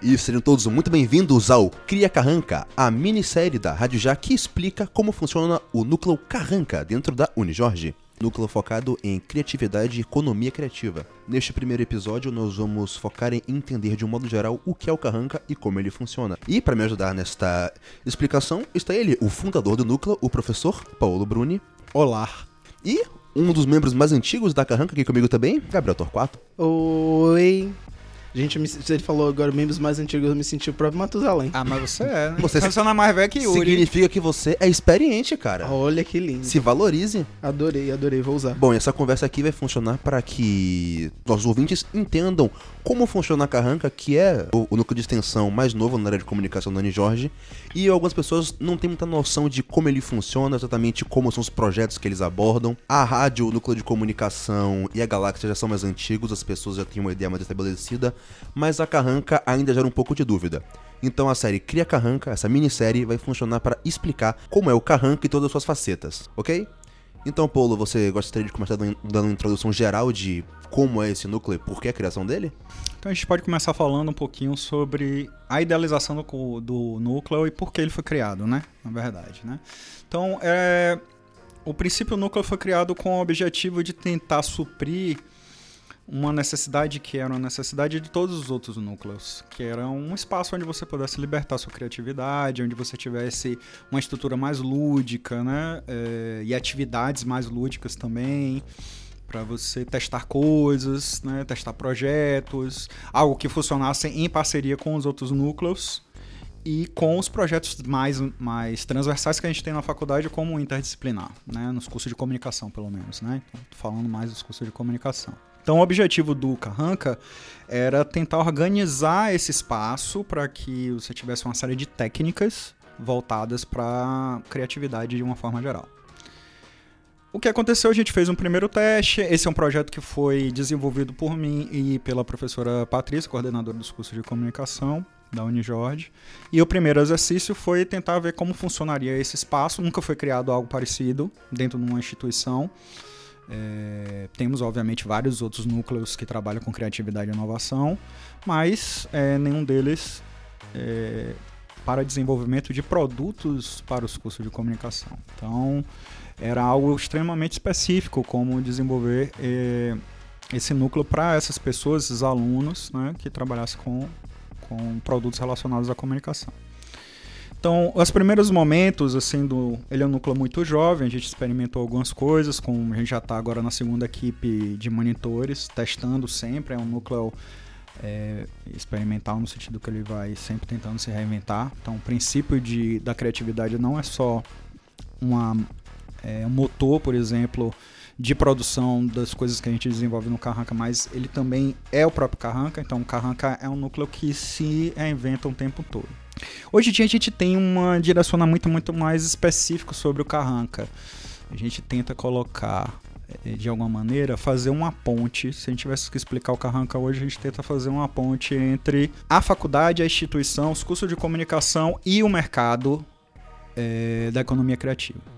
E sejam todos muito bem-vindos ao Cria Carranca, a minissérie da Rádio Já que explica como funciona o núcleo Carranca dentro da Unijorge. Núcleo focado em criatividade e economia criativa. Neste primeiro episódio, nós vamos focar em entender de um modo geral o que é o Carranca e como ele funciona. E para me ajudar nesta explicação, está ele, o fundador do núcleo, o professor Paulo Bruni. Olá. E um dos membros mais antigos da Carranca aqui comigo também, Gabriel Torquato. Oi. Gente, me, ele falou agora membros mais antigos, eu me senti o próprio Matusalém. Ah, mas você é, né? Você Você não é mais velho que Yuri. Significa que você é experiente, cara. Olha que lindo. Se valorize. Adorei, adorei, vou usar. Bom, e essa conversa aqui vai funcionar para que nossos ouvintes entendam como funciona a Carranca, que é o, o núcleo de extensão mais novo na área de comunicação da Anne Jorge. E algumas pessoas não têm muita noção de como ele funciona, exatamente como são os projetos que eles abordam. A rádio, o núcleo de comunicação e a galáxia já são mais antigos, as pessoas já têm uma ideia mais estabelecida, mas a Carranca ainda gera um pouco de dúvida. Então a série Cria Carranca, essa minissérie, vai funcionar para explicar como é o Carranca e todas as suas facetas, ok? Então, Paulo, você gostaria de começar dando uma introdução geral de como é esse núcleo e por que a criação dele? Então a gente pode começar falando um pouquinho sobre a idealização do, do núcleo e por que ele foi criado, né? Na verdade, né? Então, é, o princípio núcleo foi criado com o objetivo de tentar suprir uma necessidade que era uma necessidade de todos os outros núcleos, que era um espaço onde você pudesse libertar sua criatividade, onde você tivesse uma estrutura mais lúdica, né? É, e atividades mais lúdicas também para você testar coisas, né, testar projetos, algo que funcionasse em parceria com os outros núcleos e com os projetos mais, mais transversais que a gente tem na faculdade como interdisciplinar, né, nos cursos de comunicação pelo menos, né, então, falando mais dos cursos de comunicação. Então o objetivo do Carranca era tentar organizar esse espaço para que você tivesse uma série de técnicas voltadas para criatividade de uma forma geral. O que aconteceu? A gente fez um primeiro teste. Esse é um projeto que foi desenvolvido por mim e pela professora Patrícia, coordenadora dos cursos de comunicação da Unijorge. E o primeiro exercício foi tentar ver como funcionaria esse espaço. Nunca foi criado algo parecido dentro de uma instituição. É, temos, obviamente, vários outros núcleos que trabalham com criatividade e inovação, mas é, nenhum deles é, para desenvolvimento de produtos para os cursos de comunicação. Então, era algo extremamente específico, como desenvolver eh, esse núcleo para essas pessoas, esses alunos, né, que trabalhassem com, com produtos relacionados à comunicação. Então, os primeiros momentos, assim, do, ele é um núcleo muito jovem, a gente experimentou algumas coisas, com, a gente já está agora na segunda equipe de monitores, testando sempre, é um núcleo é, experimental no sentido que ele vai sempre tentando se reinventar. Então, o princípio de, da criatividade não é só uma, é, um motor, por exemplo, de produção das coisas que a gente desenvolve no Carranca, mas ele também é o próprio Carranca. Então, o Carranca é um núcleo que se reinventa o tempo todo. Hoje em dia a gente tem um direcionamento muito mais específico sobre o Carranca. A gente tenta colocar eh, de alguma maneira, fazer uma ponte. Se a gente tivesse que explicar o Carranca hoje, a gente tenta fazer uma ponte entre a faculdade, a instituição, os cursos de comunicação e o mercado eh, da economia criativa.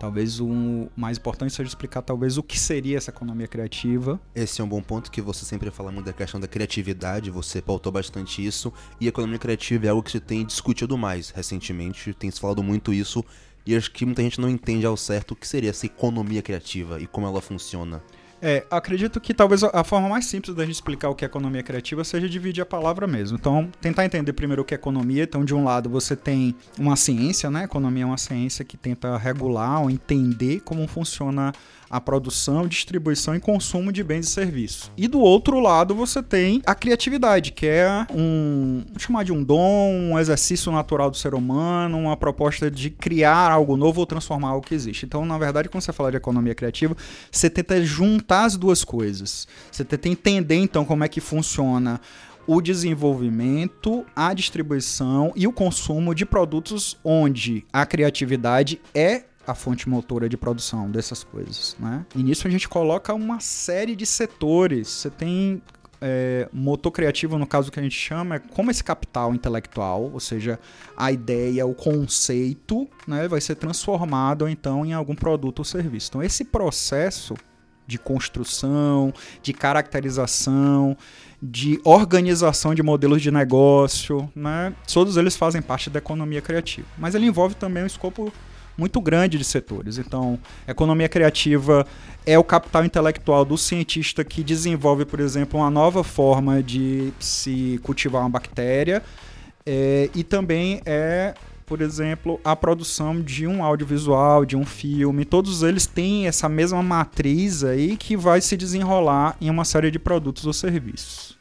Talvez o mais importante seja explicar talvez o que seria essa economia criativa. Esse é um bom ponto que você sempre fala muito da questão da criatividade, você pautou bastante isso, e a economia criativa é algo que se tem discutido mais recentemente, tem se falado muito isso, e acho que muita gente não entende ao certo o que seria essa economia criativa e como ela funciona. É, acredito que talvez a forma mais simples da gente explicar o que é economia criativa seja dividir a palavra mesmo. Então, tentar entender primeiro o que é economia. Então, de um lado, você tem uma ciência, né? Economia é uma ciência que tenta regular ou entender como funciona a produção, distribuição e consumo de bens e serviços. E do outro lado, você tem a criatividade, que é um, vamos chamar de um dom, um exercício natural do ser humano, uma proposta de criar algo novo ou transformar algo que existe. Então, na verdade, quando você fala de economia criativa, você tenta juntar as duas coisas. Você tenta entender, então, como é que funciona o desenvolvimento, a distribuição e o consumo de produtos onde a criatividade é a fonte motora de produção dessas coisas, né? E nisso a gente coloca uma série de setores. Você tem é, motor criativo, no caso que a gente chama, é como esse capital intelectual, ou seja, a ideia, o conceito, né, vai ser transformado então em algum produto ou serviço. Então esse processo de construção, de caracterização, de organização de modelos de negócio, né? Todos eles fazem parte da economia criativa. Mas ele envolve também um escopo muito grande de setores. Então, economia criativa é o capital intelectual do cientista que desenvolve, por exemplo, uma nova forma de se cultivar uma bactéria. É, e também é por exemplo, a produção de um audiovisual, de um filme, todos eles têm essa mesma matriz aí que vai se desenrolar em uma série de produtos ou serviços.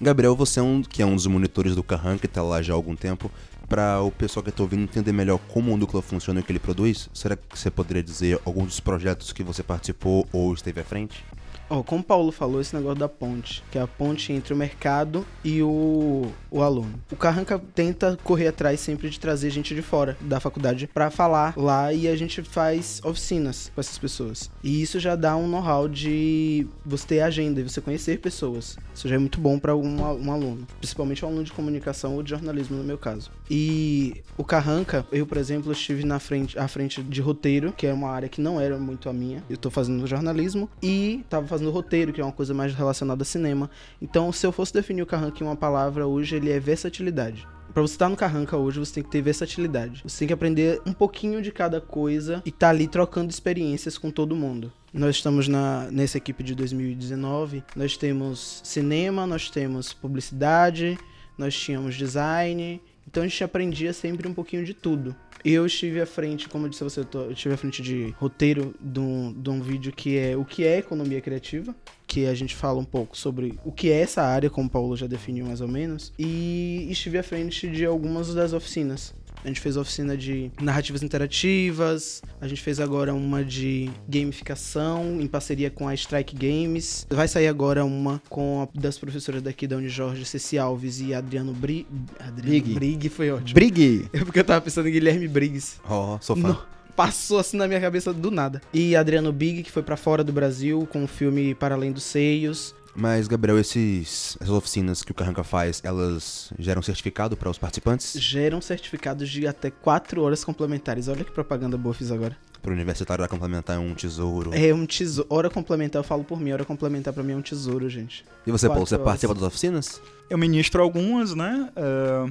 Gabriel, você é um que é um dos monitores do Carran, que está lá já há algum tempo. Para o pessoal que está ouvindo entender melhor como o núcleo funciona e o que ele produz, será que você poderia dizer alguns dos projetos que você participou ou esteve à frente? Oh, como o Paulo falou, esse negócio da ponte, que é a ponte entre o mercado e o, o aluno. O Carranca tenta correr atrás sempre de trazer gente de fora da faculdade para falar lá e a gente faz oficinas com essas pessoas. E isso já dá um know-how de você ter agenda e você conhecer pessoas. Isso já é muito bom para um, um aluno, principalmente um aluno de comunicação ou de jornalismo no meu caso. E o Carranca, eu, por exemplo, estive na frente, à frente de roteiro, que é uma área que não era muito a minha. Eu tô fazendo jornalismo e tava fazendo roteiro, que é uma coisa mais relacionada a cinema. Então, se eu fosse definir o Carranca em uma palavra hoje, ele é versatilidade. Para você estar no Carranca hoje, você tem que ter versatilidade. Você tem que aprender um pouquinho de cada coisa e estar tá ali trocando experiências com todo mundo. Nós estamos na, nessa equipe de 2019. Nós temos cinema, nós temos publicidade, nós tínhamos design. Então a gente aprendia sempre um pouquinho de tudo. Eu estive à frente, como eu disse a você, eu, tô, eu estive à frente de roteiro de um, de um vídeo que é o que é economia criativa, que a gente fala um pouco sobre o que é essa área, como o Paulo já definiu mais ou menos, e estive à frente de algumas das oficinas. A gente fez oficina de narrativas interativas, a gente fez agora uma de gamificação em parceria com a Strike Games. Vai sair agora uma com a das professoras daqui da Unijorge, Ceci Alves e Adriano Bri... Adriano Brig. Brig foi ótimo. Brig! É porque eu tava pensando em Guilherme Briggs. Ó, oh, sou fã. Não, passou assim na minha cabeça do nada. E Adriano Big, que foi para fora do Brasil com o filme Para Além dos Seios. Mas, Gabriel, esses, essas oficinas que o Carranca faz, elas geram certificado para os participantes? Geram certificados de até 4 horas complementares. Olha que propaganda boa fiz agora. Para o universitário, hora complementar é um tesouro. É um tesouro. Hora complementar, eu falo por mim. Hora complementar para mim é um tesouro, gente. E você, Paulo, você horas. participa das oficinas? Eu ministro algumas, né? É,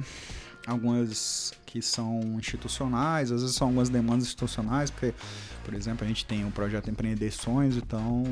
algumas que são institucionais, às vezes são algumas demandas institucionais, porque, por exemplo, a gente tem o projeto Empreender Sonhos, então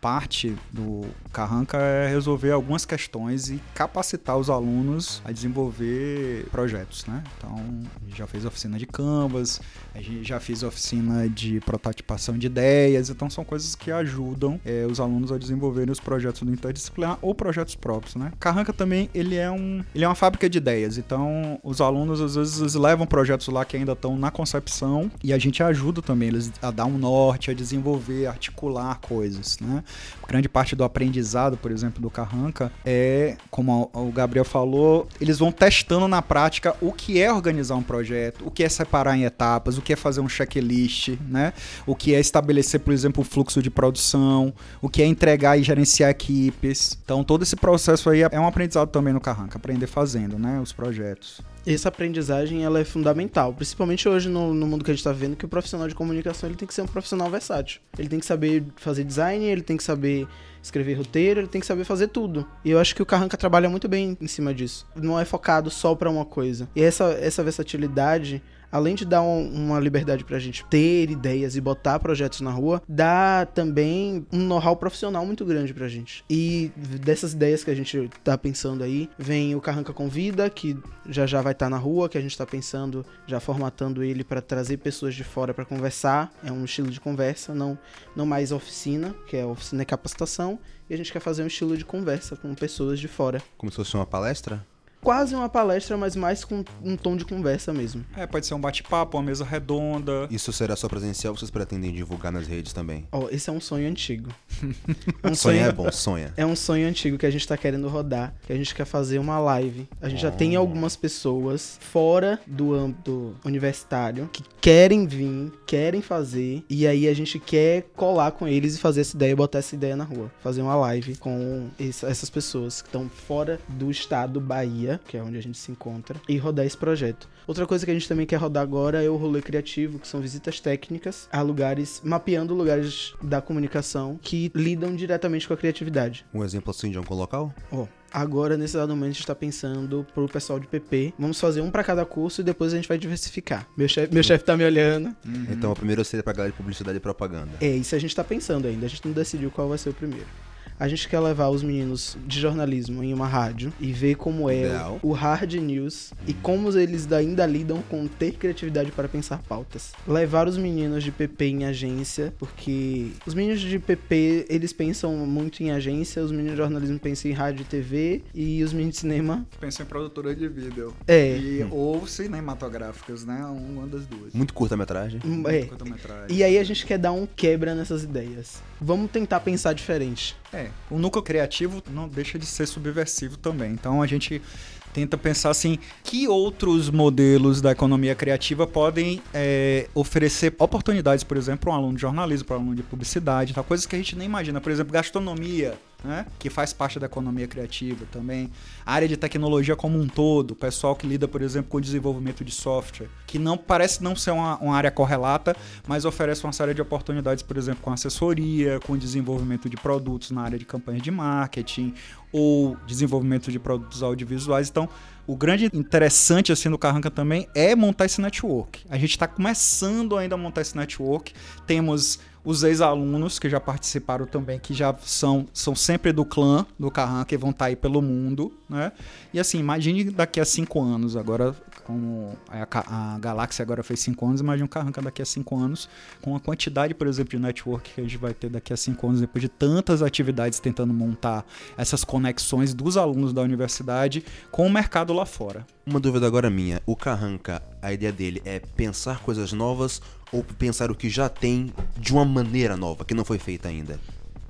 parte do Carranca é resolver algumas questões e capacitar os alunos a desenvolver projetos, né? Então, já fez oficina de Canvas, a gente já fez oficina de prototipação de ideias, então são coisas que ajudam é, os alunos a desenvolverem os projetos do interdisciplinar ou projetos próprios, né? Carranca também, ele é, um, ele é uma fábrica de ideias, então os alunos às vezes levam projetos lá que ainda estão na concepção e a gente ajuda também eles a dar um norte, a desenvolver, articular coisas, né? Grande parte do aprendizado, por exemplo, do Carranca é, como o Gabriel falou, eles vão testando na prática o que é organizar um projeto, o que é separar em etapas, o que é fazer um checklist, né? O que é estabelecer, por exemplo, o fluxo de produção, o que é entregar e gerenciar equipes. Então, todo esse processo aí é um aprendizado também no Carranca, aprender fazendo, né? Os projetos. Essa aprendizagem ela é fundamental, principalmente hoje no, no mundo que a gente está vendo, que o profissional de comunicação ele tem que ser um profissional versátil. Ele tem que saber fazer design, ele tem que saber escrever roteiro, ele tem que saber fazer tudo. E eu acho que o Carranca trabalha muito bem em cima disso. Não é focado só para uma coisa. E essa, essa versatilidade além de dar um, uma liberdade pra gente ter ideias e botar projetos na rua, dá também um know-how profissional muito grande pra gente. E dessas ideias que a gente tá pensando aí, vem o Carranca Convida, que já já vai estar tá na rua, que a gente tá pensando, já formatando ele para trazer pessoas de fora para conversar. É um estilo de conversa, não, não mais oficina, que é oficina e capacitação. E a gente quer fazer um estilo de conversa com pessoas de fora. Como se fosse uma palestra? quase uma palestra, mas mais com um tom de conversa mesmo. É, pode ser um bate-papo, uma mesa redonda. Isso será só presencial ou vocês pretendem divulgar nas redes também? Ó, oh, esse é um sonho antigo. um sonho é bom, sonha. É um sonho antigo que a gente tá querendo rodar, que a gente quer fazer uma live. A gente oh. já tem algumas pessoas fora do âmbito universitário que querem vir, querem fazer, e aí a gente quer colar com eles e fazer essa ideia, botar essa ideia na rua. Fazer uma live com essas pessoas que estão fora do estado Bahia que é onde a gente se encontra, e rodar esse projeto. Outra coisa que a gente também quer rodar agora é o rolê criativo, que são visitas técnicas a lugares, mapeando lugares da comunicação que lidam diretamente com a criatividade. Um exemplo assim de um local? Ó, agora nesse dado momento a gente tá pensando pro pessoal de PP. Vamos fazer um para cada curso e depois a gente vai diversificar. Meu chefe, meu chefe tá me olhando. Então, o primeiro seria pra galera de publicidade e propaganda. É, isso a gente tá pensando ainda. A gente não decidiu qual vai ser o primeiro. A gente quer levar os meninos de jornalismo em uma rádio e ver como é o hard news e como eles ainda lidam com ter criatividade para pensar pautas. Levar os meninos de PP em agência, porque os meninos de PP, eles pensam muito em agência, os meninos de jornalismo pensam em rádio e TV e os meninos de cinema, Pensa em produtora de vídeo. é, E, ou cinematográficas, né? Uma das duas. Muito curta-metragem. é. Curta-metragem. E aí a gente quer dar um quebra nessas ideias. Vamos tentar pensar diferente. É, o núcleo criativo não deixa de ser subversivo também. Então a gente tenta pensar assim, que outros modelos da economia criativa podem é, oferecer oportunidades, por exemplo, para um aluno de jornalismo, para um aluno de publicidade, tal, coisas que a gente nem imagina. Por exemplo, gastronomia, né, que faz parte da economia criativa também. A área de tecnologia como um todo, o pessoal que lida, por exemplo, com o desenvolvimento de software, que não parece não ser uma, uma área correlata, mas oferece uma série de oportunidades, por exemplo, com assessoria, com desenvolvimento de produtos na área de campanha de marketing ou desenvolvimento de produtos audiovisuais. Então, o grande interessante assim no Carranca também é montar esse network. A gente está começando ainda a montar esse network. Temos os ex-alunos que já participaram também, que já são, são sempre do clã do Carranca e vão estar aí pelo mundo, né? E assim, imagine daqui a cinco anos, agora como a, Ca- a Galáxia agora fez cinco anos, imagine o Carranca daqui a cinco anos, com a quantidade, por exemplo, de network que a gente vai ter daqui a cinco anos, depois de tantas atividades tentando montar essas conexões dos alunos da universidade com o mercado lá fora. Uma dúvida agora minha. O Carranca, a ideia dele é pensar coisas novas ou pensar o que já tem de uma maneira nova, que não foi feita ainda?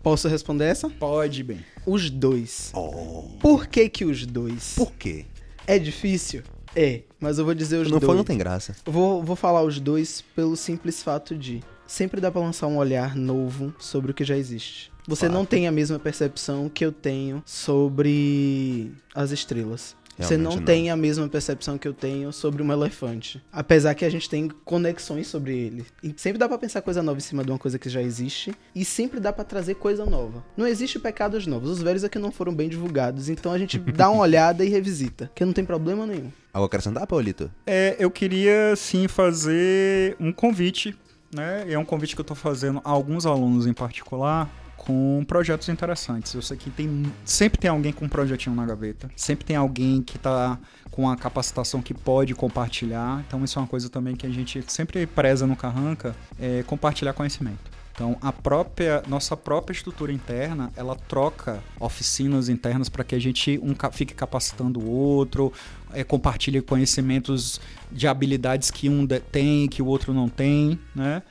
Posso responder essa? Pode bem. Os dois. Oh. Por que que os dois? Por quê? É difícil? É, mas eu vou dizer os não dois. for, não tem graça. Vou, vou falar os dois pelo simples fato de sempre dá pra lançar um olhar novo sobre o que já existe. Você não Fato. tem a mesma percepção que eu tenho sobre as estrelas. Você não, Realmente não. tem a mesma percepção que eu tenho sobre um elefante. Apesar que a gente tem conexões sobre ele. E sempre dá pra pensar coisa nova em cima de uma coisa que já existe. E sempre dá pra trazer coisa nova. Não existe pecados novos. Os velhos aqui não foram bem divulgados. Então a gente dá uma olhada e revisita. Que não tem problema nenhum. Algo acrescentar, Paulito? É, eu queria sim fazer um convite, né? E é um convite que eu estou fazendo a alguns alunos em particular com projetos interessantes. Eu sei que tem sempre tem alguém com um projetinho na gaveta, sempre tem alguém que está com a capacitação que pode compartilhar. Então isso é uma coisa também que a gente sempre preza no Carranca, é compartilhar conhecimento. Então, a própria nossa própria estrutura interna, ela troca oficinas internas para que a gente um fique capacitando o outro, é, compartilhe conhecimentos de habilidades que um tem, que o outro não tem, né?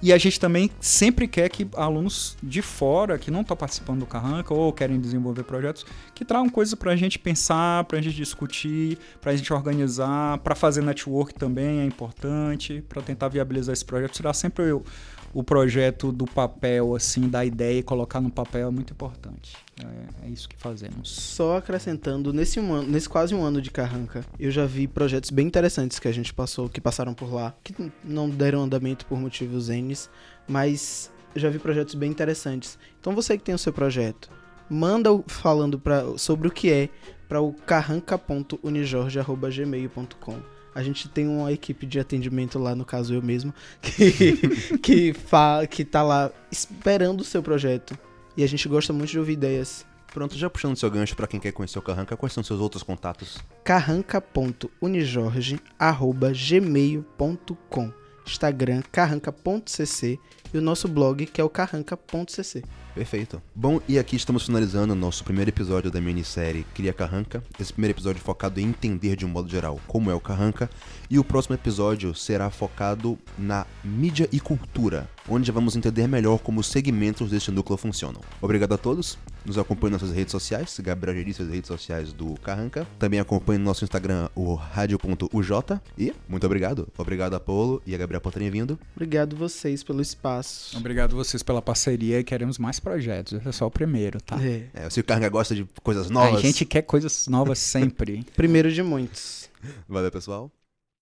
E a gente também sempre quer que alunos de fora, que não estão participando do Carranca ou querem desenvolver projetos, que tragam coisas para a gente pensar, para a gente discutir, para a gente organizar, para fazer network também é importante, para tentar viabilizar esse projeto. Tirar sempre o, o projeto do papel, assim, da ideia e colocar no papel é muito importante. É, é isso que fazemos. Só acrescentando, nesse, um ano, nesse quase um ano de Carranca, eu já vi projetos bem interessantes que a gente passou, que passaram por lá, que n- não deram andamento por motivos N's, mas já vi projetos bem interessantes. Então você que tem o seu projeto, manda falando pra, sobre o que é para o carranca.unijorge.gmail.com. A gente tem uma equipe de atendimento lá, no caso eu mesmo, que, que, fa, que tá lá esperando o seu projeto. E a gente gosta muito de ouvir ideias. Pronto, já puxando seu gancho pra quem quer conhecer o Carranca, quais são seus outros contatos? carranca.unijorge.gmail.com Instagram carranca.cc e o nosso blog que é o carranca.cc. Perfeito. Bom, e aqui estamos finalizando o nosso primeiro episódio da minissérie Cria Carranca. Esse primeiro episódio focado em entender de um modo geral como é o Carranca. E o próximo episódio será focado na mídia e cultura, onde vamos entender melhor como os segmentos deste núcleo funcionam. Obrigado a todos. Nos acompanhe nas nossas redes sociais, Gabriel Gerisse, as redes sociais do Carranca. Também acompanhe no nosso Instagram, o rádio.uj. E muito obrigado. Obrigado a Paulo e a Gabriel por terem vindo. Obrigado vocês pelo espaço. Obrigado vocês pela parceria e queremos mais projetos. Esse é só o primeiro, tá? É. É, se o Carga gosta de coisas novas. A gente quer coisas novas sempre. Primeiro de muitos. Valeu, pessoal.